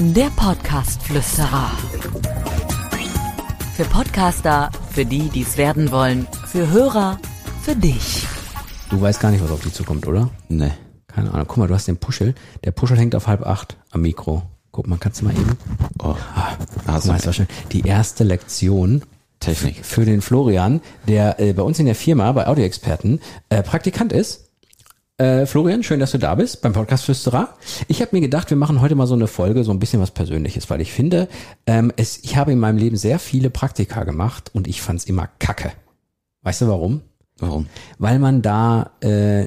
Der Podcast-Flüsterer. Für Podcaster, für die, die es werden wollen, für Hörer, für dich. Du weißt gar nicht, was auf dich zukommt, oder? Nee. Keine Ahnung. Guck mal, du hast den Puschel. Der Puschel hängt auf halb acht am Mikro. Guck mal, kannst du mal eben? Oh. Ah, guck mal, das war schön. Die erste Lektion Technik. für den Florian, der äh, bei uns in der Firma, bei Audioexperten, äh, Praktikant ist. Äh, Florian, schön, dass du da bist beim Podcast Flüsterer. Ich habe mir gedacht, wir machen heute mal so eine Folge, so ein bisschen was Persönliches, weil ich finde, ähm, es, ich habe in meinem Leben sehr viele Praktika gemacht und ich fand's immer kacke. Weißt du warum? Warum? weil man da äh,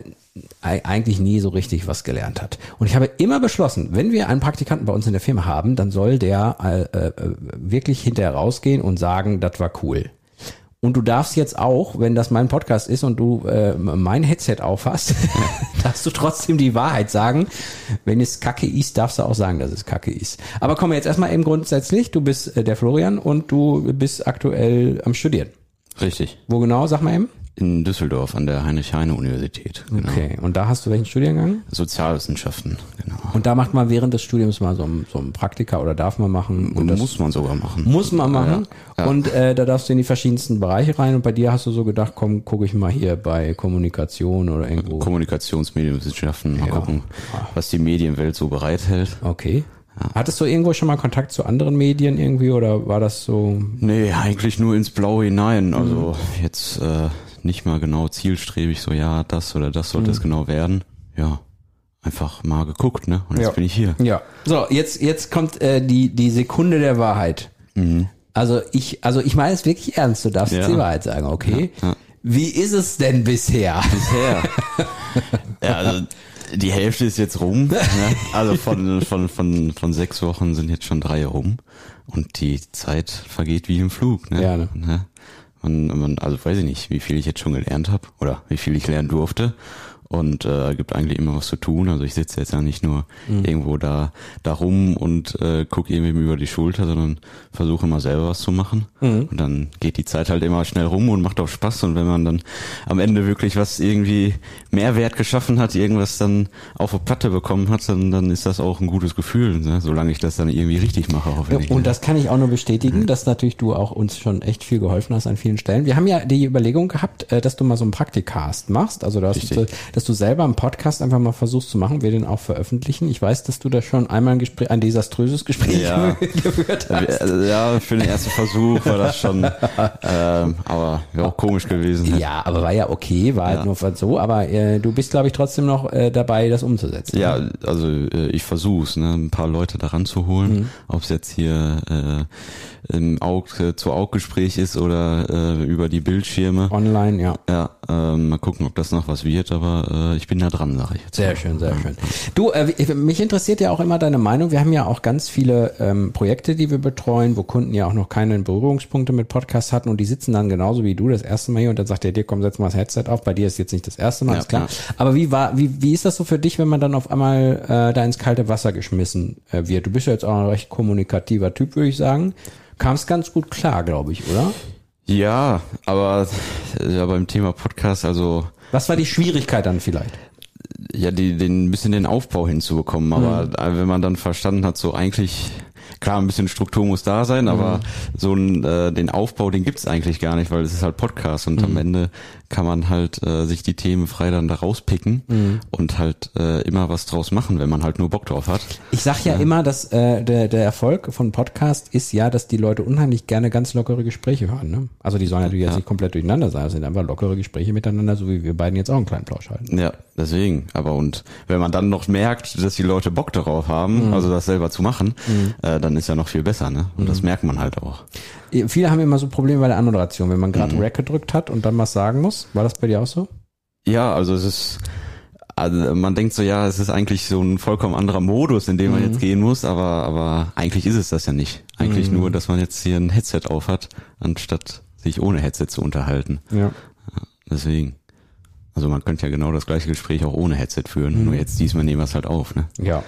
ei- eigentlich nie so richtig was gelernt hat. Und ich habe immer beschlossen, wenn wir einen Praktikanten bei uns in der Firma haben, dann soll der äh, äh, wirklich hinterher rausgehen und sagen, das war cool. Und du darfst jetzt auch, wenn das mein Podcast ist und du äh, mein Headset aufhast, darfst du trotzdem die Wahrheit sagen. Wenn es Kacke ist, darfst du auch sagen, dass es Kacke ist. Aber kommen wir jetzt erstmal eben grundsätzlich. Du bist äh, der Florian und du bist aktuell am Studieren. Richtig. Wo genau, sag mal eben? In Düsseldorf an der Heinrich-Heine-Universität. Genau. Okay, und da hast du welchen Studiengang? Sozialwissenschaften, genau. Und da macht man während des Studiums mal so ein, so ein Praktika oder darf man machen? Und das muss man sogar machen. muss man machen. Ja, ja. Und äh, da darfst du in die verschiedensten Bereiche rein. Und bei dir hast du so gedacht, komm, gucke ich mal hier bei Kommunikation oder irgendwo. Kommunikationsmedienwissenschaften, mal Ja. gucken, was die Medienwelt so bereithält. Okay. Hattest du irgendwo schon mal Kontakt zu anderen Medien irgendwie oder war das so? Nee, eigentlich nur ins Blaue hinein. Also jetzt äh, nicht mal genau zielstrebig, so ja, das oder das sollte es genau werden. Ja, einfach mal geguckt, ne? Und jetzt Ja. bin ich hier. Ja. So, jetzt, jetzt kommt äh, die, die Sekunde der Wahrheit. Also ich, also ich meine es wirklich ernst, du darfst Ja. jetzt die Wahrheit sagen, okay? Ja, ja. Wie ist es denn bisher? Bisher. ja, also die Hälfte ist jetzt rum. Ne? Also von, von, von, von sechs Wochen sind jetzt schon drei rum. Und die Zeit vergeht wie im Flug. Ne? Ja, ne? Man, man, also weiß ich nicht, wie viel ich jetzt schon gelernt habe oder wie viel ich lernen durfte. Und äh, gibt eigentlich immer was zu tun. Also ich sitze jetzt ja nicht nur Mhm. irgendwo da, da rum und äh, gucke irgendwie über die Schulter, sondern versuche immer selber was zu machen. Mhm. Und dann geht die Zeit halt immer schnell rum und macht auch Spaß. Und wenn man dann am Ende wirklich was irgendwie Mehrwert geschaffen hat, irgendwas dann auf eine Platte bekommen hat, dann, dann ist das auch ein gutes Gefühl, ne? solange ich das dann irgendwie richtig mache. Hoffentlich. Und das kann ich auch nur bestätigen, dass natürlich du auch uns schon echt viel geholfen hast an vielen Stellen. Wir haben ja die Überlegung gehabt, äh, dass du mal so einen Praktikast machst, also dass, Richtig. du, dass du selber einen Podcast einfach mal versuchst zu machen, wir den auch veröffentlichen. Ich weiß, dass du da schon einmal ein Gespräch, ein desaströses Gespräch Ja. geführt hast. Also, ja, für den ersten Versuch war das schon, ähm, aber wäre auch komisch gewesen. Ja, aber war ja okay, war halt Ja. nur so, aber äh, du bist, glaube ich, trotzdem noch äh, dabei, das umzusetzen. Ja, also äh, ich versuch's, ne, ein paar Leute daran zu holen, Mhm. ob es jetzt hier äh, im Aug äh, zu Aug-Gespräch ist oder äh, über die Bildschirme. Online, ja. Ja, ähm, mal gucken, ob das noch was wird, aber äh, ich bin da dran, sag ich jetzt. Sehr schön, sehr schön. Du, äh, mich interessiert ja auch immer deine Meinung. Wir haben ja auch ganz viele ähm, Projekte, die wir betreuen, wo Kunden ja auch noch keine Berührungspunkte mit Podcasts hatten und die sitzen dann genauso wie du das erste Mal hier und dann sagt der dir, komm, setz mal das Headset auf. Bei dir ist jetzt nicht das erste Mal, Ja, ist klar. ja. Aber wie war, wie, wie ist das so für dich, wenn man dann auf einmal äh, da ins kalte Wasser geschmissen äh, wird? Du bist ja jetzt auch ein recht kommunikativer Typ, würde ich sagen. Kamst ganz gut klar, glaube ich, oder? Ja, aber ja, beim Thema Podcast, also Was war die Schwierigkeit dann vielleicht? ja, die, den ein bisschen den Aufbau hinzubekommen. Aber äh, wenn man dann verstanden hat, so eigentlich klar, ein bisschen Struktur muss da sein, aber so ein, äh, den Aufbau, den gibt's eigentlich gar nicht, weil es ist halt Podcast und am Ende kann man halt äh, sich die Themen frei dann da rauspicken und halt äh, immer was draus machen, wenn man halt nur Bock drauf hat. Ich sag ja, immer, dass äh, der, der Erfolg von Podcast ist ja, dass die Leute unheimlich gerne ganz lockere Gespräche hören. Ne? Also die sollen natürlich jetzt nicht komplett durcheinander sein, das sind einfach lockere Gespräche miteinander, so wie wir beiden jetzt auch einen kleinen Plausch halten. Ja, deswegen. Aber und wenn man dann noch merkt, dass die Leute Bock darauf haben, also das selber zu machen, äh, dann ist ja noch viel besser, ne? Und das merkt man halt auch. Viele haben immer so Probleme bei der Anmoderation, wenn man gerade Rack gedrückt hat und dann was sagen muss. War das bei dir auch so? Ja, also es ist, also man denkt so, ja, es ist eigentlich so ein vollkommen anderer Modus, in dem man jetzt gehen muss, aber, aber eigentlich ist es das ja nicht. Eigentlich nur, dass man jetzt hier ein Headset auf hat, anstatt sich ohne Headset zu unterhalten. Ja. Deswegen. Also man könnte ja genau das gleiche Gespräch auch ohne Headset führen, nur jetzt diesmal nehmen wir es halt auf, ne? Ja.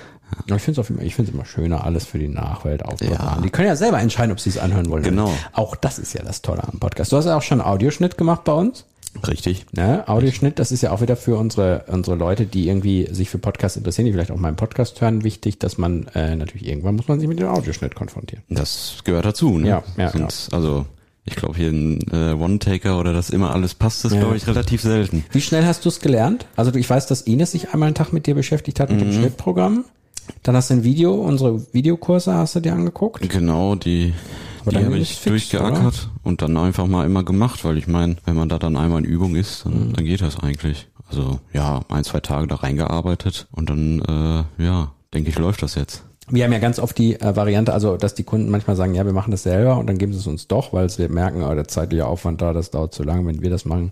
Aber ich finde es ich find's immer schöner, alles für die Nachwelt aufzubewahren. Ja. Die können ja selber entscheiden, ob sie es anhören wollen. Genau. Auch das ist ja das Tolle am Podcast. Du hast ja auch schon einen Audioschnitt gemacht bei uns. Richtig. Ne? Audioschnitt, das ist ja auch wieder für unsere, unsere Leute, die irgendwie sich für Podcasts interessieren, die vielleicht auch mal einen Podcast hören, wichtig, dass man äh, natürlich irgendwann muss man sich mit dem Audioschnitt konfrontieren. Das gehört dazu, ne? Ja, ja, Sind, Also, ich glaube, hier ein äh, One-Taker oder das immer alles passt, ist, Ja. glaube ich, relativ selten. Wie schnell hast du es gelernt? Also ich weiß, dass Ines sich einmal einen Tag mit dir beschäftigt hat mit Mhm. dem Schnittprogramm. Dann hast du ein Video, unsere Videokurse hast du dir angeguckt. Genau, die, Aber die habe ich fix, durchgeackert und dann einfach mal immer gemacht, weil ich meine, wenn man da dann einmal in Übung ist, dann, Mhm. dann geht das eigentlich. Also ja, ein, zwei Tage da reingearbeitet und dann, äh, ja, denke ich, läuft das jetzt. Wir haben ja ganz oft die äh, Variante, also dass die Kunden manchmal sagen, ja, wir machen das selber und dann geben sie es uns doch, weil sie merken, oh, der zeitliche Aufwand da, das dauert zu lange. Wenn wir das machen,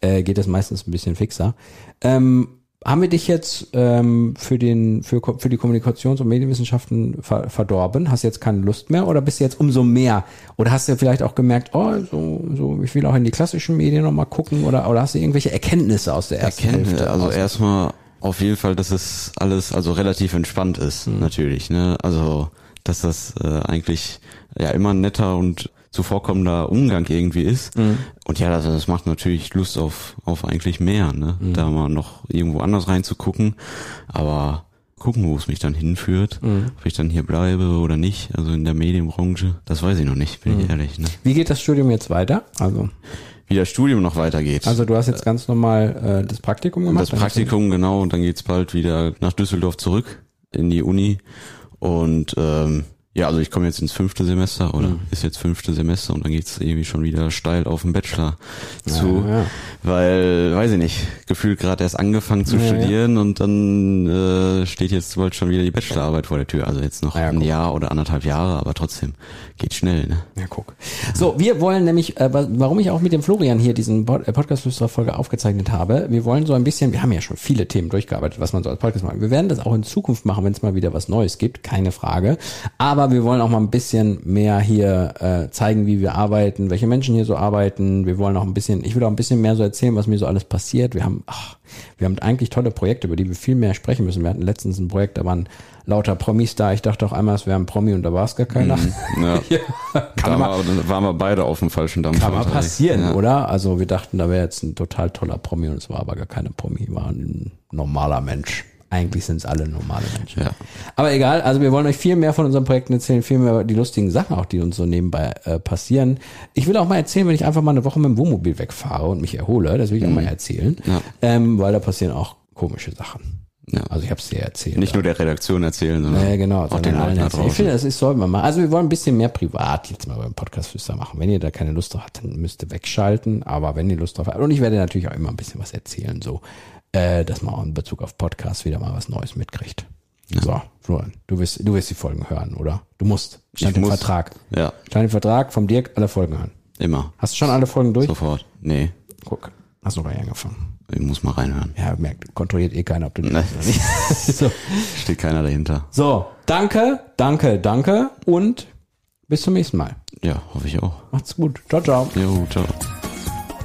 äh, geht das meistens ein bisschen fixer. Ähm, haben wir dich jetzt ähm, für den für, für die Kommunikations- und Medienwissenschaften ver verdorben? Hast jetzt keine Lust mehr oder bist du jetzt umso mehr? Oder hast du vielleicht auch gemerkt, oh, so, so ich will auch in die klassischen Medien noch mal gucken oder oder hast du irgendwelche Erkenntnisse aus der ersten Erkenntnis, Hälfte? also erstmal auf jeden Fall, dass es alles also relativ entspannt ist, Mhm. natürlich. Ne? Also dass das äh, eigentlich ja immer netter und zuvorkommender Umgang irgendwie ist. Mhm. Und ja, das, das macht natürlich Lust auf, auf eigentlich mehr, ne? Mhm. Da mal noch irgendwo anders reinzugucken. Aber gucken, wo es mich dann hinführt, Mhm. ob ich dann hier bleibe oder nicht, also in der Medienbranche, das weiß ich noch nicht, bin Mhm. ich ehrlich. Ne? Wie geht das Studium jetzt weiter? Also Wie das Studium noch weitergeht. Also du hast jetzt ganz normal äh, das Praktikum gemacht? Das Praktikum, genau, und dann geht's bald wieder nach Düsseldorf zurück in die Uni. Und ähm, ja, also ich komme jetzt ins fünfte Semester oder Mhm. ist jetzt fünfte Semester und dann geht's irgendwie schon wieder steil auf den Bachelor zu. ja. Weil, weiß ich nicht, gefühlt gerade erst angefangen zu Ja, studieren und dann äh, steht jetzt bald schon wieder die Bachelorarbeit vor der Tür. Also jetzt noch ein. Jahr oder anderthalb Jahre, aber trotzdem geht schnell, ne? Ja, guck. So, wir wollen nämlich, äh, wa- warum ich auch mit dem Florian hier diesen äh, Podcast-Folge aufgezeichnet habe, wir wollen so ein bisschen, wir haben ja schon viele Themen durchgearbeitet, was man so als Podcast macht. Wir werden das auch in Zukunft machen, wenn es mal wieder was Neues gibt, keine Frage. Aber wir wollen auch mal ein bisschen mehr hier äh, zeigen, wie wir arbeiten, welche Menschen hier so arbeiten. Wir wollen auch ein bisschen, ich will auch ein bisschen mehr so erzählen, was mir so alles passiert. Wir haben, ach, wir haben eigentlich tolle Projekte, über die wir viel mehr sprechen müssen. Wir hatten letztens ein Projekt, da waren lauter Promis da. Ich dachte auch einmal, es wäre ein Promi und da war es gar keiner. Ja. Kann da man- war, waren wir beide auf dem falschen Dampfer. Kann mal passieren, ja. oder? Also wir dachten, da wäre jetzt ein total toller Promi und es war aber gar keine Promi, war ein normaler Mensch. Eigentlich sind es alle normale Menschen. Ja. Aber egal, also wir wollen euch viel mehr von unseren Projekten erzählen, viel mehr über die lustigen Sachen auch, die uns so nebenbei äh, passieren. Ich will auch mal erzählen, wenn ich einfach mal eine Woche mit dem Wohnmobil wegfahre und mich erhole, das will ich auch mal erzählen, Mhm. Ja. ähm, weil da passieren auch komische Sachen. Ja. Also ich habe es dir erzählt. Nicht nur der Redaktion erzählen, sondern Ja, genau. auch sondern den allen erzählen. Ich finde, das ist, sollten wir mal. Also wir wollen ein bisschen mehr privat jetzt mal beim Podcast Flüster machen. Wenn ihr da keine Lust drauf habt, dann müsst ihr wegschalten. Aber wenn ihr Lust drauf habt, und ich werde natürlich auch immer ein bisschen was erzählen, so, äh, dass man auch in Bezug auf Podcast wieder mal was Neues mitkriegt. So, Florian, du wirst, du wirst die Folgen hören, oder? Du musst. Stand Ich im muss. Vertrag. Ja, Stand im Vertrag vom Dirk, alle Folgen hören. immer. Hast du schon alle Folgen durch? Sofort. Nee, Guck, hast noch gar nicht angefangen. ich muss mal reinhören. Ja, merkt, kontrolliert eh keiner, ob du nicht. so. Steht keiner dahinter. so, danke, danke, danke und bis zum nächsten Mal. Ja, hoffe ich auch. Macht's gut. Ciao, ciao. Jo, ciao.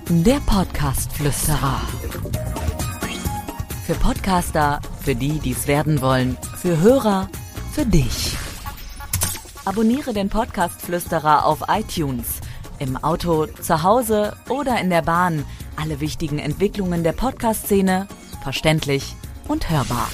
Der Podcast-Flüsterer. Für Podcaster, für die, die es werden wollen, für Hörer, für dich. Abonniere den Podcast-Flüsterer auf iTunes. Im Auto, zu Hause oder in der Bahn. Alle wichtigen Entwicklungen der Podcast-Szene verständlich und hörbar.